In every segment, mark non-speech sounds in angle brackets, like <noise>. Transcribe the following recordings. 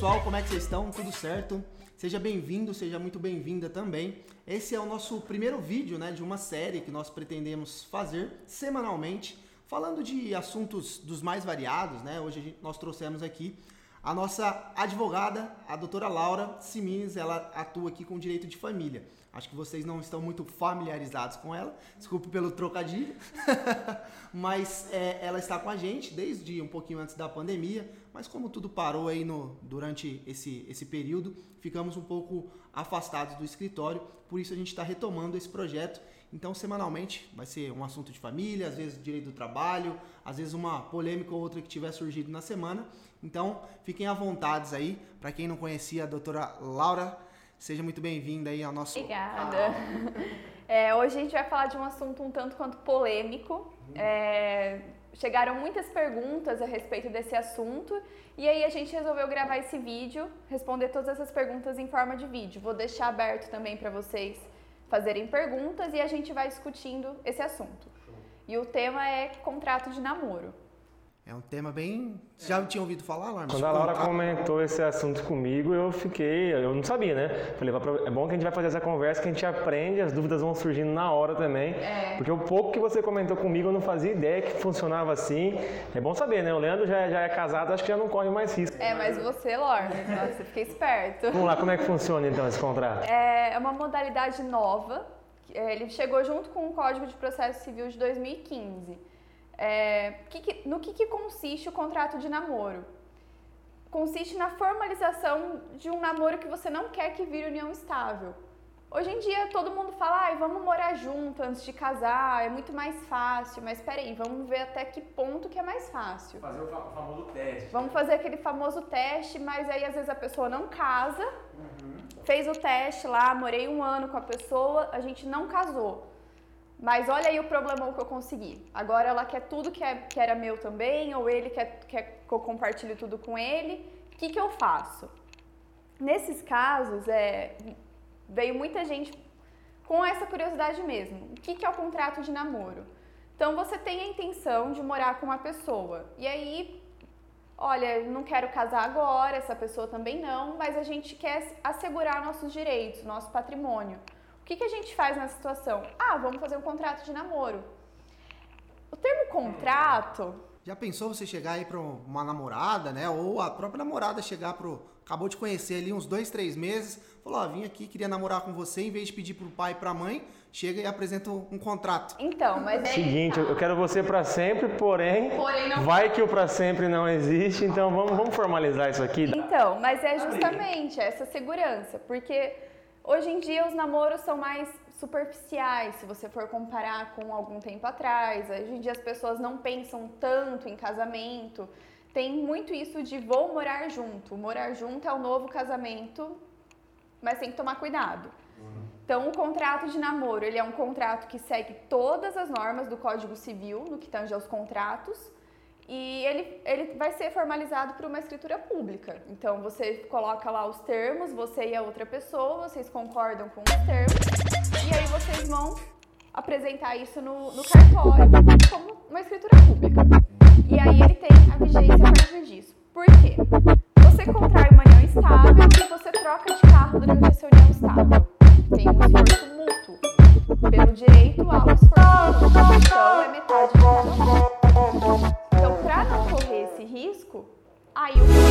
pessoal, como é que vocês estão? Tudo certo? Seja bem-vindo, seja muito bem-vinda também. Esse é o nosso primeiro vídeo né, de uma série que nós pretendemos fazer semanalmente, falando de assuntos dos mais variados. Né? Hoje gente, nós trouxemos aqui a nossa advogada, a doutora Laura Simines, ela atua aqui com direito de família. Acho que vocês não estão muito familiarizados com ela, desculpe pelo trocadilho, <laughs> mas é, ela está com a gente desde um pouquinho antes da pandemia, mas como tudo parou aí no, durante esse, esse período, ficamos um pouco afastados do escritório, por isso a gente está retomando esse projeto. Então, semanalmente, vai ser um assunto de família, às vezes direito do trabalho, às vezes uma polêmica ou outra que tiver surgido na semana. Então, fiquem à vontade aí. Para quem não conhecia a doutora Laura, seja muito bem-vinda aí ao nosso. Obrigada. <laughs> É, hoje a gente vai falar de um assunto um tanto quanto polêmico. É, chegaram muitas perguntas a respeito desse assunto e aí a gente resolveu gravar esse vídeo, responder todas essas perguntas em forma de vídeo. Vou deixar aberto também para vocês fazerem perguntas e a gente vai discutindo esse assunto. E o tema é contrato de namoro. É um tema bem. Você já tinha ouvido falar, Laura? Quando a Laura comentou esse assunto comigo, eu fiquei. Eu não sabia, né? Falei, é bom que a gente vai fazer essa conversa, que a gente aprende, as dúvidas vão surgindo na hora também. É. Porque o pouco que você comentou comigo, eu não fazia ideia que funcionava assim. É bom saber, né? O Leandro já, já é casado, acho que já não corre mais risco. É, mas você, Laura, você fica esperto. Vamos lá, como é que funciona então esse contrato? É uma modalidade nova. É, ele chegou junto com o Código de Processo Civil de 2015. É, que, no que, que consiste o contrato de namoro? Consiste na formalização de um namoro que você não quer que vire união estável. Hoje em dia todo mundo fala, vamos morar junto antes de casar, é muito mais fácil, mas peraí, vamos ver até que ponto que é mais fácil. Fazer o famoso teste. Vamos fazer aquele famoso teste, mas aí às vezes a pessoa não casa, uhum. fez o teste lá, morei um ano com a pessoa, a gente não casou. Mas olha aí o problemão que eu consegui. Agora ela quer tudo que, é, que era meu também, ou ele quer, quer que eu compartilhe tudo com ele. O que, que eu faço? Nesses casos, é, veio muita gente com essa curiosidade mesmo. O que, que é o contrato de namoro? Então você tem a intenção de morar com uma pessoa. E aí, olha, não quero casar agora, essa pessoa também não, mas a gente quer assegurar nossos direitos, nosso patrimônio que, que a gente faz nessa situação? Ah, vamos fazer um contrato de namoro. O termo contrato. Já pensou você chegar aí para uma namorada, né? Ou a própria namorada chegar pro. Acabou de conhecer ali uns dois, três meses, falou: Ó, vim aqui, queria namorar com você, em vez de pedir pro pai e pra mãe, chega e apresenta um contrato. Então, mas é. Seguinte, eu quero você para sempre, porém, porém não... vai que o para sempre não existe, então vamos, vamos formalizar isso aqui. Então, mas é justamente essa segurança, porque Hoje em dia os namoros são mais superficiais, se você for comparar com algum tempo atrás. Hoje em dia as pessoas não pensam tanto em casamento. Tem muito isso de vou morar junto. Morar junto é o novo casamento, mas tem que tomar cuidado. Então, o contrato de namoro, ele é um contrato que segue todas as normas do Código Civil, no que tange aos contratos, e ele, ele vai ser formalizado por uma escritura pública. Então você coloca lá os termos, você e a outra pessoa, vocês concordam com os termos, e aí vocês vão apresentar isso no, no cartório como uma escritura pública. E aí ele tem a vigência a partir disso. Por quê? Você contrai uma união estável e você troca de carro durante essa união estável. Tem um esforço mútuo. Pelo direito ao esforço mútuo. Então é metade de cada aí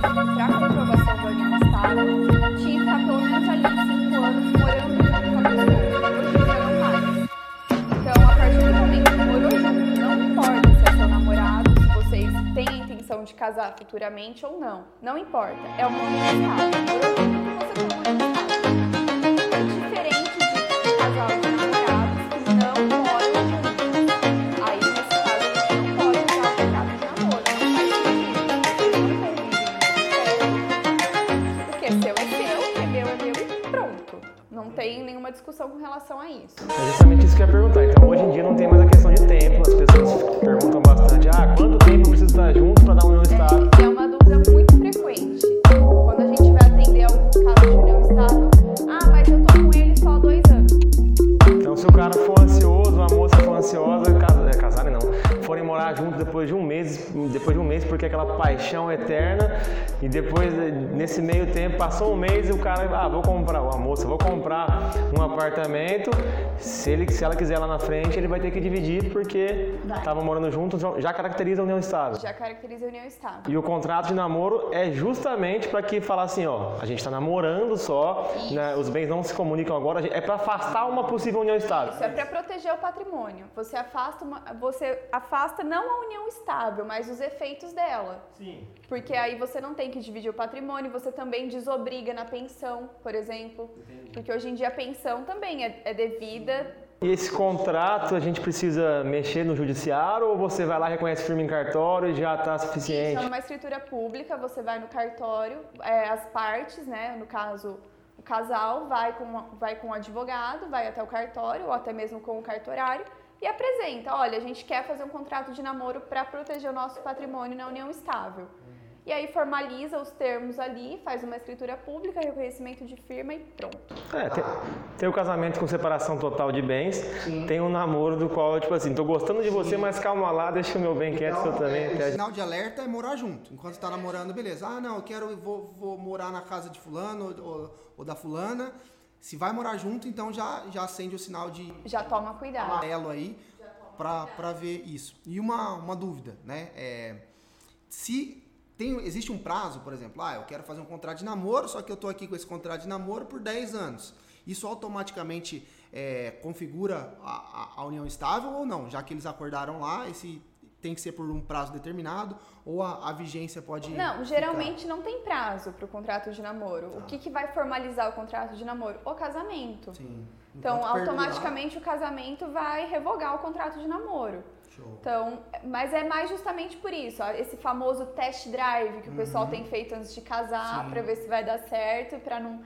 para comprovação união estável tinha pelo menos ali 5 anos morando junto com a pessoa. Hoje já não mais. Então, a partir do momento que morou junto, não importa se é seu namorado, se vocês têm a intenção de casar futuramente ou não. Não importa. É uma união estável. Morou junto, você tem uma união. É diferente estar junto aquela paixão eterna, e depois, nesse meio tempo, passou um mês e o cara, ah, vou comprar, ou a moça, vou comprar um apartamento, se, ele, se ela quiser lá na frente, ele vai ter que dividir, porque estavam morando juntos, já caracteriza a união estável. Já caracteriza a união estável. E o contrato de namoro é justamente para que falar assim, ó, a gente está namorando só, né, os bens não se comunicam agora, é para afastar uma possível união estável. Isso é para proteger o patrimônio. Você afasta, uma- você afasta não a união estável, mas os efeitos dela. Sim. Porque aí você não tem que dividir o patrimônio, você também desobriga na pensão, por exemplo. Porque hoje em dia a pensão também é, é devida. E esse contrato a gente precisa mexer no judiciário ou você vai lá, reconhece firme em cartório e já está Isso é suficiente? uma escritura pública, você vai no cartório, é, as partes, né, no caso o casal vai com, vai com o advogado, vai até o cartório ou até mesmo com o cartorário e apresenta, olha, a gente quer fazer um contrato de namoro para proteger o nosso patrimônio na união estável. E aí formaliza os termos ali, faz uma escritura pública, reconhecimento de firma e pronto. É, tem, tem o casamento com separação total de bens, tem o namoro do qual, tipo assim, tô gostando de você, mas calma lá, deixa o meu bem quieto, seu também. é, o sinal de alerta é morar junto. Enquanto você tá namorando, beleza. Ah, não, eu quero, vou, vou morar na casa de fulano ou, ou da fulana. Se vai morar junto, então já, já acende o sinal de Já toma cuidado. amarelo aí pra ver isso. E uma, uma dúvida, né? É, se tem, existe um prazo, por exemplo, ah, eu quero fazer um contrato de namoro, só que eu tô aqui com esse contrato de namoro por 10 anos. Isso automaticamente é, configura a, a- a união estável ou não? Já que eles acordaram lá, esse tem que ser por um prazo determinado ou a, a vigência pode. Não, ficar? geralmente não tem prazo para o contrato de namoro. O que, que vai formalizar o contrato de namoro? O casamento. Sim. Então, perdurar, automaticamente o casamento vai revogar o contrato de namoro. Show. Então, mas é mais justamente por isso, ó, esse famoso test drive que o pessoal tem feito antes de casar Uhum. Para ver se vai dar certo, para não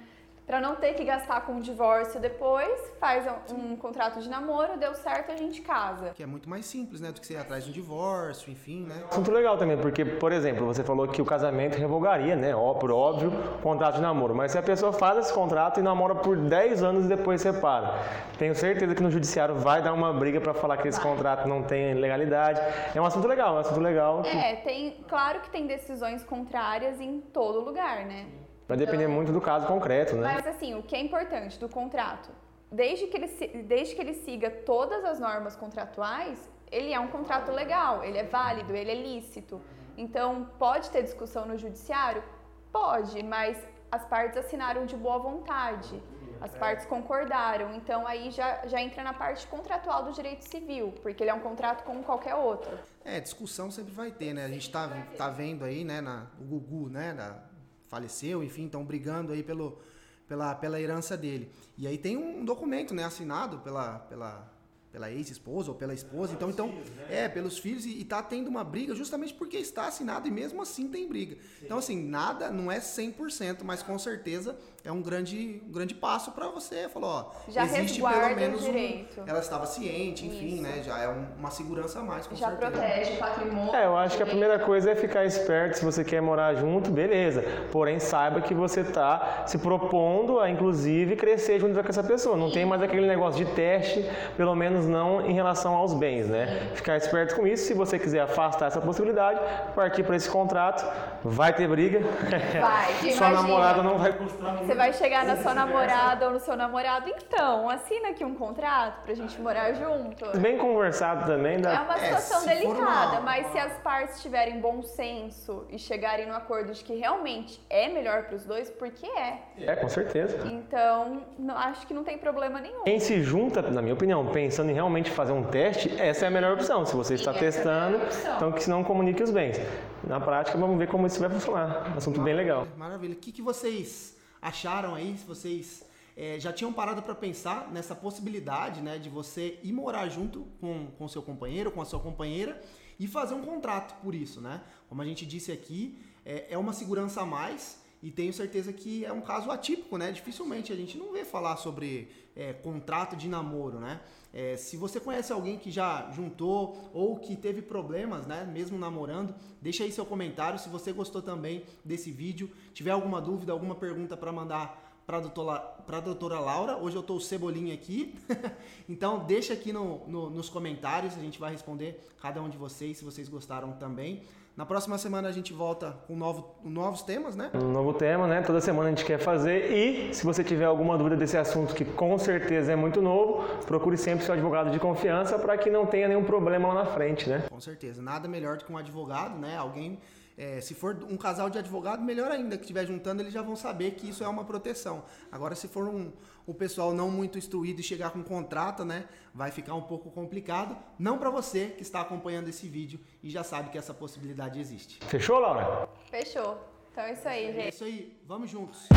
para não ter que gastar com um divórcio depois, faz um, um contrato de namoro, deu certo, a gente casa. Que é muito mais simples, né? Do que você ir atrás de um divórcio, enfim, né? Assunto legal também, porque, por exemplo, você falou que o casamento revogaria, né? Ó, por óbvio, o contrato de namoro. Mas se a pessoa faz esse contrato e namora por 10 anos e depois separa, tenho certeza que no judiciário vai dar uma briga para falar que esse contrato não tem legalidade. É um assunto legal, é um assunto legal. que É, tem, claro que tem decisões contrárias em todo lugar, né? Vai depender muito do caso concreto, né? Mas assim, o que é importante do contrato, desde que ele, desde que ele siga todas as normas contratuais, ele é um contrato legal, ele é válido, ele é lícito. Então, pode ter discussão no judiciário? Pode, mas as partes assinaram de boa vontade. As partes concordaram, então aí já, já entra na parte contratual do direito civil, porque ele é um contrato como qualquer outro. É, discussão sempre vai ter, né? A gente tá, tá vendo aí, né, na, o Gugu, né, da- faleceu, enfim, estão brigando aí pelo, pela, pela herança dele. E aí tem um documento, né, assinado pela, pela, pela ex-esposa ou pela esposa, então, então é, pelos filhos, e, e tá tendo uma briga justamente porque está assinado e mesmo assim tem briga. Então, assim, nada, não é 100%, mas com certeza é um grande, um grande passo para você. Falou, ó, Já existe resguarda pelo o menos um, direito. ela estava ciente, enfim, Isso. né, já é um- uma segurança a mais, com Já certeza. protege o patrimônio. É, eu acho que a primeira coisa é ficar esperto. Se você quer morar junto, beleza. Porém, saiba que você está se propondo a, inclusive, crescer junto com essa pessoa. Não tem mais aquele negócio de teste, pelo menos menos não em relação aos bens, né? Ficar esperto com isso. Se você quiser afastar essa possibilidade, partir para esse contrato, vai ter briga. Vai. <laughs> Sua imagina. namorada não vai gostar. Você vai chegar na sua namorada ou no seu namorado, então, assina aqui um contrato pra gente morar junto. Bem conversado também, É dá. uma É, situação for delicada, uma- mas se as partes tiverem bom senso e chegarem no acordo de que realmente é melhor pros dois, porque é. É, com certeza. Então, não- acho que não tem problema nenhum. Quem se junta, na minha opinião, pensando em realmente fazer um teste, essa é a melhor opção. Se você está Sim, é testando, opção. então que se não comunique os bens. Na prática, vamos ver como isso vai funcionar. Assunto bem legal. Maravilha. O que, que vocês acharam aí? Se vocês eh, já tinham parado para pensar nessa possibilidade, né, de você ir morar junto com com seu companheiro, com a sua companheira e fazer um contrato por isso, né? Como a gente disse aqui, é, é uma segurança a mais e tenho certeza que é um caso atípico, né? Dificilmente a gente não vê falar sobre eh, contrato de namoro, né? Eh, se você conhece alguém que já juntou ou que teve problemas, né, mesmo namorando, deixa aí seu comentário. Se você gostou também desse vídeo, tiver alguma dúvida, alguma pergunta para mandar para a doutora, Laura. Hoje eu tô o Cebolinha aqui. <laughs> então deixa aqui no, no- nos comentários, a gente vai responder cada um de vocês, se vocês gostaram também. Na próxima semana a gente volta com novo, novos temas, né? Um novo tema, né? Toda semana a gente quer fazer. E se você tiver alguma dúvida desse assunto, que com certeza é muito novo, procure sempre seu advogado de confiança para que não tenha nenhum problema lá na frente, né? Com certeza. Nada melhor do que um advogado, né? Alguém, é, se for um casal de advogado, melhor ainda, que estiver juntando, eles já vão saber que isso é uma proteção. Agora, se for um, um pessoal não muito instruído e chegar com um contrato, né? Vai ficar um pouco complicado. Não para você que está acompanhando esse vídeo e já sabe que essa possibilidade existe. Fechou, Laura? Fechou. Então é isso aí, É gente. isso aí. Vamos juntos.